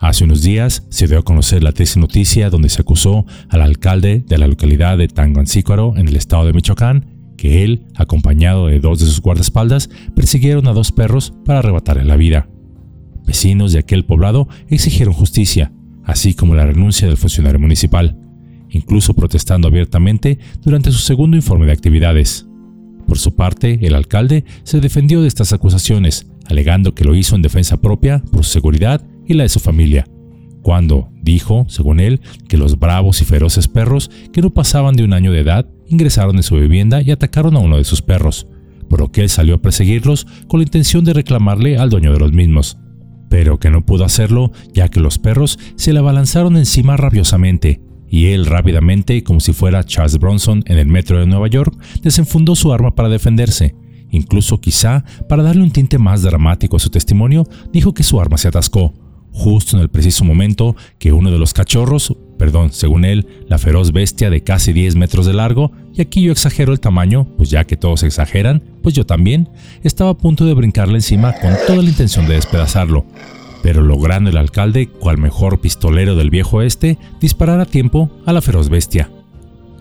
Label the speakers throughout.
Speaker 1: Hace unos días se dio a conocer la triste noticia donde se acusó al alcalde de la localidad de Tangancícuaro en el estado de Michoacán que él, acompañado de dos de sus guardaespaldas, persiguieron a dos perros para arrebatarle la vida. Vecinos de aquel poblado exigieron justicia, así como la renuncia del funcionario municipal, incluso protestando abiertamente durante su segundo informe de actividades. Por su parte, el alcalde se defendió de estas acusaciones, alegando que lo hizo en defensa propia por su seguridad y la de su familia, cuando dijo, según él, que los bravos y feroces perros que no pasaban de un año de edad ingresaron en su vivienda y atacaron a uno de sus perros, por lo que él salió a perseguirlos con la intención de reclamarle al dueño de los mismos, pero que no pudo hacerlo ya que los perros se le abalanzaron encima rabiosamente, y él rápidamente, como si fuera Charles Bronson en el metro de Nueva York, desenfundó su arma para defenderse. Incluso quizá, para darle un tinte más dramático a su testimonio, dijo que su arma se atascó, justo en el preciso momento que uno de los cachorros, perdón, según él, la feroz bestia de casi 10 metros de largo, y aquí yo exagero el tamaño, pues ya que todos exageran, pues yo también, estaba a punto de brincarle encima con toda la intención de despedazarlo. Pero logrando el alcalde, cual mejor pistolero del viejo este, disparar a tiempo a la feroz bestia.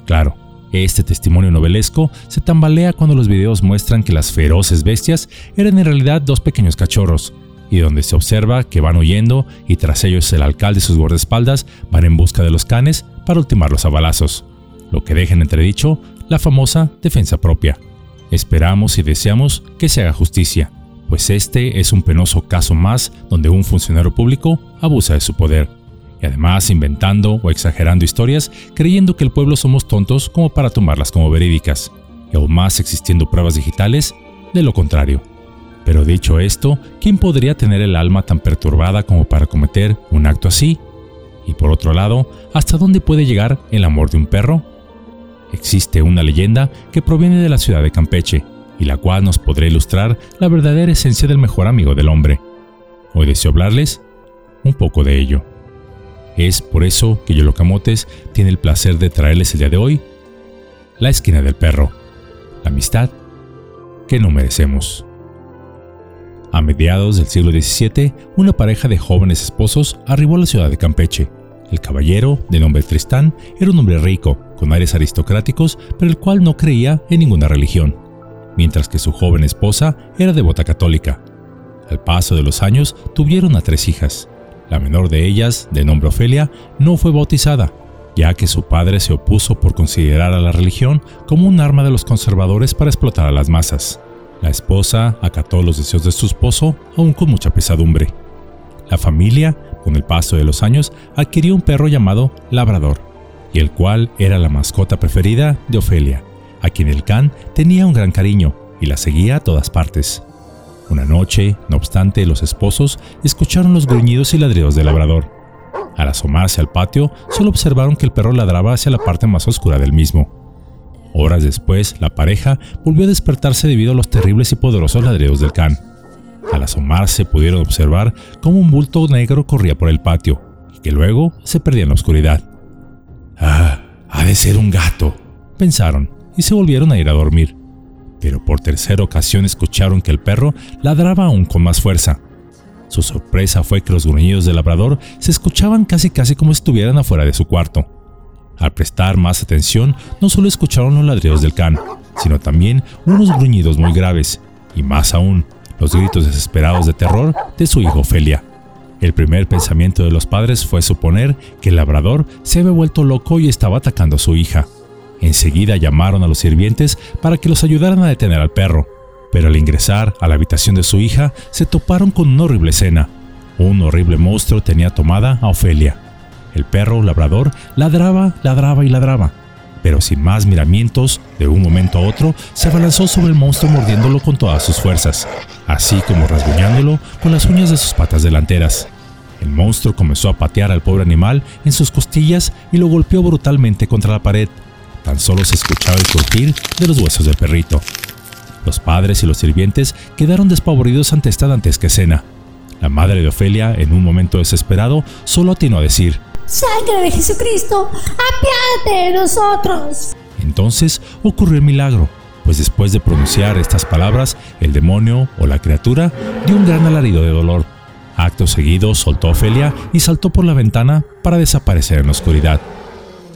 Speaker 1: Claro, este testimonio novelesco se tambalea cuando los videos muestran que las feroces bestias eran en realidad dos pequeños cachorros, y donde se observa que van huyendo y tras ellos el alcalde y sus guardaespaldas van en busca de los canes para ultimarlos a balazos, lo que deja en entredicho la famosa defensa propia. Esperamos y deseamos que se haga justicia, pues este es un penoso caso más donde un funcionario público abusa de su poder, y además inventando o exagerando historias creyendo que el pueblo somos tontos como para tomarlas como verídicas, y aún más existiendo pruebas digitales de lo contrario. Pero dicho esto, ¿quién podría tener el alma tan perturbada como para cometer un acto así? Y por otro lado, ¿hasta dónde puede llegar el amor de un perro? Existe una leyenda que proviene de la ciudad de Campeche, y la cual nos podrá ilustrar la verdadera esencia del mejor amigo del hombre. Hoy deseo hablarles un poco de ello. Es por eso que Yolocamotes tiene el placer de traerles el día de hoy la esquina del perro, la amistad que no merecemos. A mediados del siglo XVII, una pareja de jóvenes esposos arribó a la ciudad de Campeche. El caballero, de nombre Tristán, era un hombre rico, con aires aristocráticos, pero el cual no creía en ninguna religión, mientras que su joven esposa era devota católica. Al paso de los años, tuvieron a tres hijas. La menor de ellas, de nombre Ofelia, no fue bautizada, ya que su padre se opuso por considerar a la religión como un arma de los conservadores para explotar a las masas. La esposa acató los deseos de su esposo, aún con mucha pesadumbre. La familia, con el paso de los años, adquirió un perro llamado Labrador, y el cual era la mascota preferida de Ofelia, a quien el can tenía un gran cariño y la seguía a todas partes. Una noche, no obstante, los esposos escucharon los gruñidos y ladridos del labrador. Al asomarse al patio, solo observaron que el perro ladraba hacia la parte más oscura del mismo. Horas después, la pareja volvió a despertarse debido a los terribles y poderosos ladridos del can. Al asomarse pudieron observar cómo un bulto negro corría por el patio y que luego se perdía en la oscuridad. Ah, ha de ser un gato, pensaron y se volvieron a ir a dormir. Pero por tercera ocasión escucharon que el perro ladraba aún con más fuerza. Su sorpresa fue que los gruñidos del labrador se escuchaban casi casi como si estuvieran afuera de su cuarto. Al prestar más atención, no solo escucharon los ladridos del can, sino también unos gruñidos muy graves, y más aún, los gritos desesperados de terror de su hijo Ofelia. El primer pensamiento de los padres fue suponer que el labrador se había vuelto loco y estaba atacando a su hija. Enseguida llamaron a los sirvientes para que los ayudaran a detener al perro, pero al ingresar a la habitación de su hija se toparon con una horrible escena. Un horrible monstruo tenía tomada a Ofelia. El perro labrador ladraba, ladraba y ladraba, pero sin más miramientos, de un momento a otro, se abalanzó sobre el monstruo mordiéndolo con todas sus fuerzas, así como rasguñándolo con las uñas de sus patas delanteras. El monstruo comenzó a patear al pobre animal en sus costillas y lo golpeó brutalmente contra la pared. Tan solo se escuchaba el crujir de los huesos del perrito. Los padres y los sirvientes quedaron despavoridos ante esta dantesca escena. La madre de Ofelia, en un momento desesperado, solo atinó a decir,
Speaker 2: Sangre de Jesucristo, apiádate de nosotros.
Speaker 1: Entonces ocurrió el milagro, pues después de pronunciar estas palabras, el demonio o la criatura dio un gran alarido de dolor. Acto seguido soltó a Ofelia y saltó por la ventana para desaparecer en la oscuridad.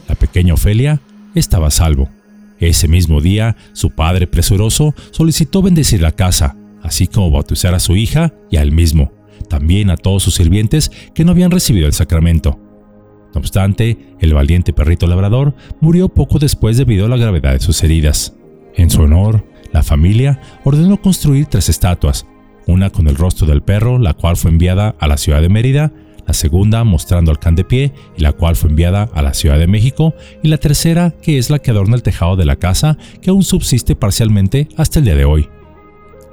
Speaker 1: La pequeña Ofelia estaba a salvo. Ese mismo día, su padre presuroso solicitó bendecir la casa, así como bautizar a su hija y a él mismo, también a todos sus sirvientes que no habían recibido el sacramento. No obstante, el valiente perrito labrador murió poco después debido a la gravedad de sus heridas. En su honor, la familia ordenó construir tres estatuas, una con el rostro del perro, la cual fue enviada a la ciudad de Mérida, la segunda mostrando al can de pie y la cual fue enviada a la Ciudad de México, y la tercera que es la que adorna el tejado de la casa que aún subsiste parcialmente hasta el día de hoy.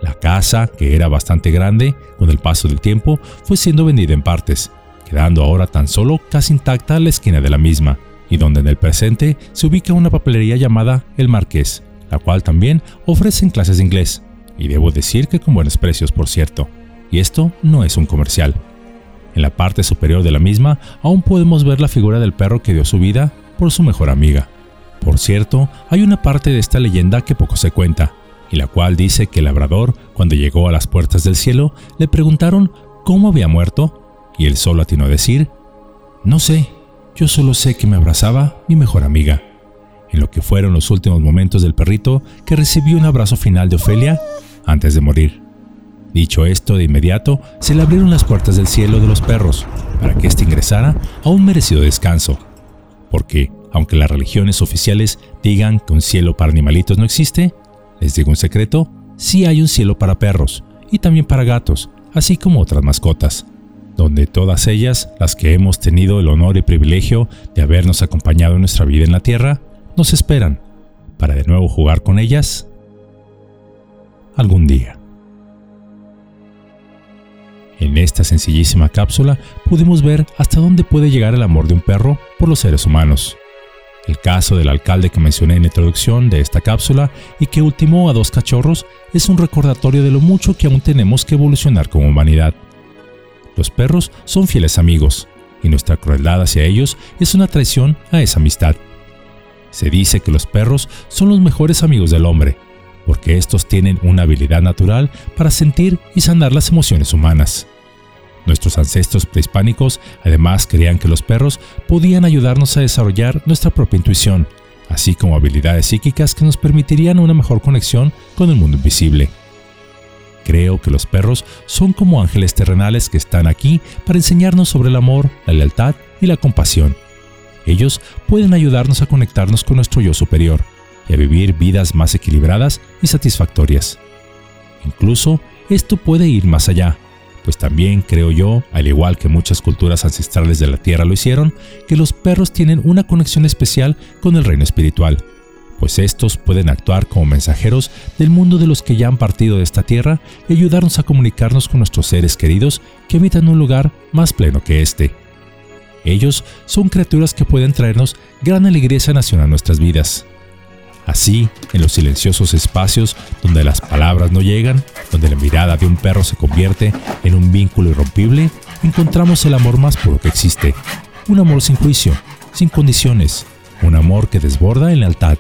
Speaker 1: La casa, que era bastante grande, con el paso del tiempo fue siendo vendida en partes, quedando ahora tan solo casi intacta la esquina de la misma, y donde en el presente se ubica una papelería llamada El Marqués, la cual también ofrecen clases de inglés, y debo decir que con buenos precios, por cierto. Y esto no es un comercial. En la parte superior de la misma aún podemos ver la figura del perro que dio su vida por su mejor amiga. Por cierto, hay una parte de esta leyenda que poco se cuenta, y la cual dice que el labrador, cuando llegó a las puertas del cielo, le preguntaron cómo había muerto, y él solo atinó a decir, no sé, yo solo sé que me abrazaba mi mejor amiga. En lo que fueron los últimos momentos del perrito que recibió un abrazo final de Ofelia antes de morir. Dicho esto, de inmediato se le abrieron las puertas del cielo de los perros para que éste ingresara a un merecido descanso. Porque, aunque las religiones oficiales digan que un cielo para animalitos no existe, les digo un secreto, sí hay un cielo para perros y también para gatos, así como otras mascotas, donde todas ellas, las que hemos tenido el honor y privilegio de habernos acompañado en nuestra vida en la tierra, nos esperan para de nuevo jugar con ellas algún día. En esta sencillísima cápsula pudimos ver hasta dónde puede llegar el amor de un perro por los seres humanos. El caso del alcalde que mencioné en la introducción de esta cápsula y que ultimó a dos cachorros es un recordatorio de lo mucho que aún tenemos que evolucionar como humanidad. Los perros son fieles amigos y nuestra crueldad hacia ellos es una traición a esa amistad. Se dice que los perros son los mejores amigos del hombre, porque estos tienen una habilidad natural para sentir y sanar las emociones humanas. Nuestros ancestros prehispánicos además creían que los perros podían ayudarnos a desarrollar nuestra propia intuición, así como habilidades psíquicas que nos permitirían una mejor conexión con el mundo invisible. Creo que los perros son como ángeles terrenales que están aquí para enseñarnos sobre el amor, la lealtad y la compasión. Ellos pueden ayudarnos a conectarnos con nuestro yo superior y a vivir vidas más equilibradas y satisfactorias. Incluso esto puede ir más allá, pues también creo yo, al igual que muchas culturas ancestrales de la Tierra lo hicieron, que los perros tienen una conexión especial con el reino espiritual, pues estos pueden actuar como mensajeros del mundo de los que ya han partido de esta Tierra y ayudarnos a comunicarnos con nuestros seres queridos que habitan un lugar más pleno que este. Ellos son criaturas que pueden traernos gran alegría y sanación a nuestras vidas. Así, en los silenciosos espacios donde las palabras no llegan, donde la mirada de un perro se convierte en un vínculo irrompible, encontramos el amor más puro que existe. Un amor sin juicio, sin condiciones, un amor que desborda en lealtad.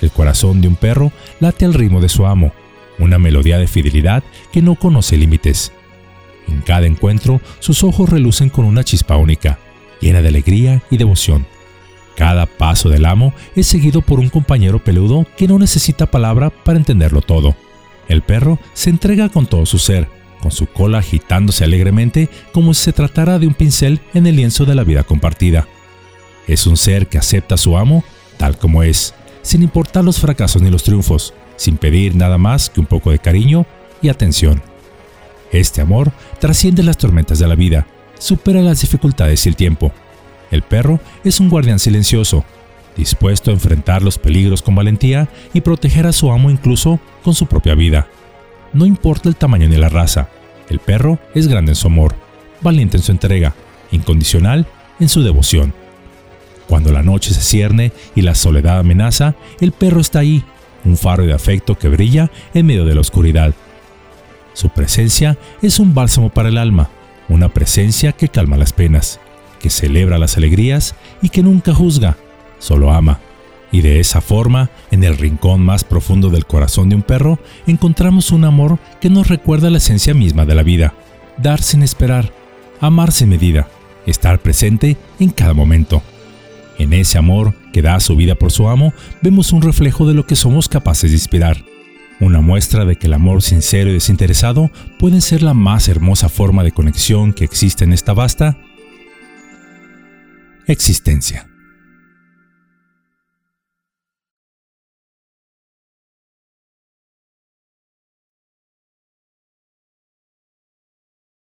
Speaker 1: El corazón de un perro late al ritmo de su amo, una melodía de fidelidad que no conoce límites. En cada encuentro, sus ojos relucen con una chispa única, llena de alegría y devoción. Cada paso del amo es seguido por un compañero peludo que no necesita palabra para entenderlo todo. El perro se entrega con todo su ser, con su cola agitándose alegremente como si se tratara de un pincel en el lienzo de la vida compartida. Es un ser que acepta a su amo tal como es, sin importar los fracasos ni los triunfos, sin pedir nada más que un poco de cariño y atención. Este amor trasciende las tormentas de la vida, supera las dificultades y el tiempo, el perro es un guardián silencioso, dispuesto a enfrentar los peligros con valentía y proteger a su amo incluso con su propia vida. No importa el tamaño ni la raza, el perro es grande en su amor, valiente en su entrega, incondicional en su devoción. Cuando la noche se cierne y la soledad amenaza, el perro está ahí, un faro de afecto que brilla en medio de la oscuridad. Su presencia es un bálsamo para el alma, una presencia que calma las penas que celebra las alegrías y que nunca juzga, solo ama. Y de esa forma, en el rincón más profundo del corazón de un perro, encontramos un amor que nos recuerda la esencia misma de la vida, dar sin esperar, amar sin medida, estar presente en cada momento. En ese amor que da su vida por su amo, vemos un reflejo de lo que somos capaces de inspirar. Una muestra de que el amor sincero y desinteresado pueden ser la más hermosa forma de conexión que existe en esta vasta existencia.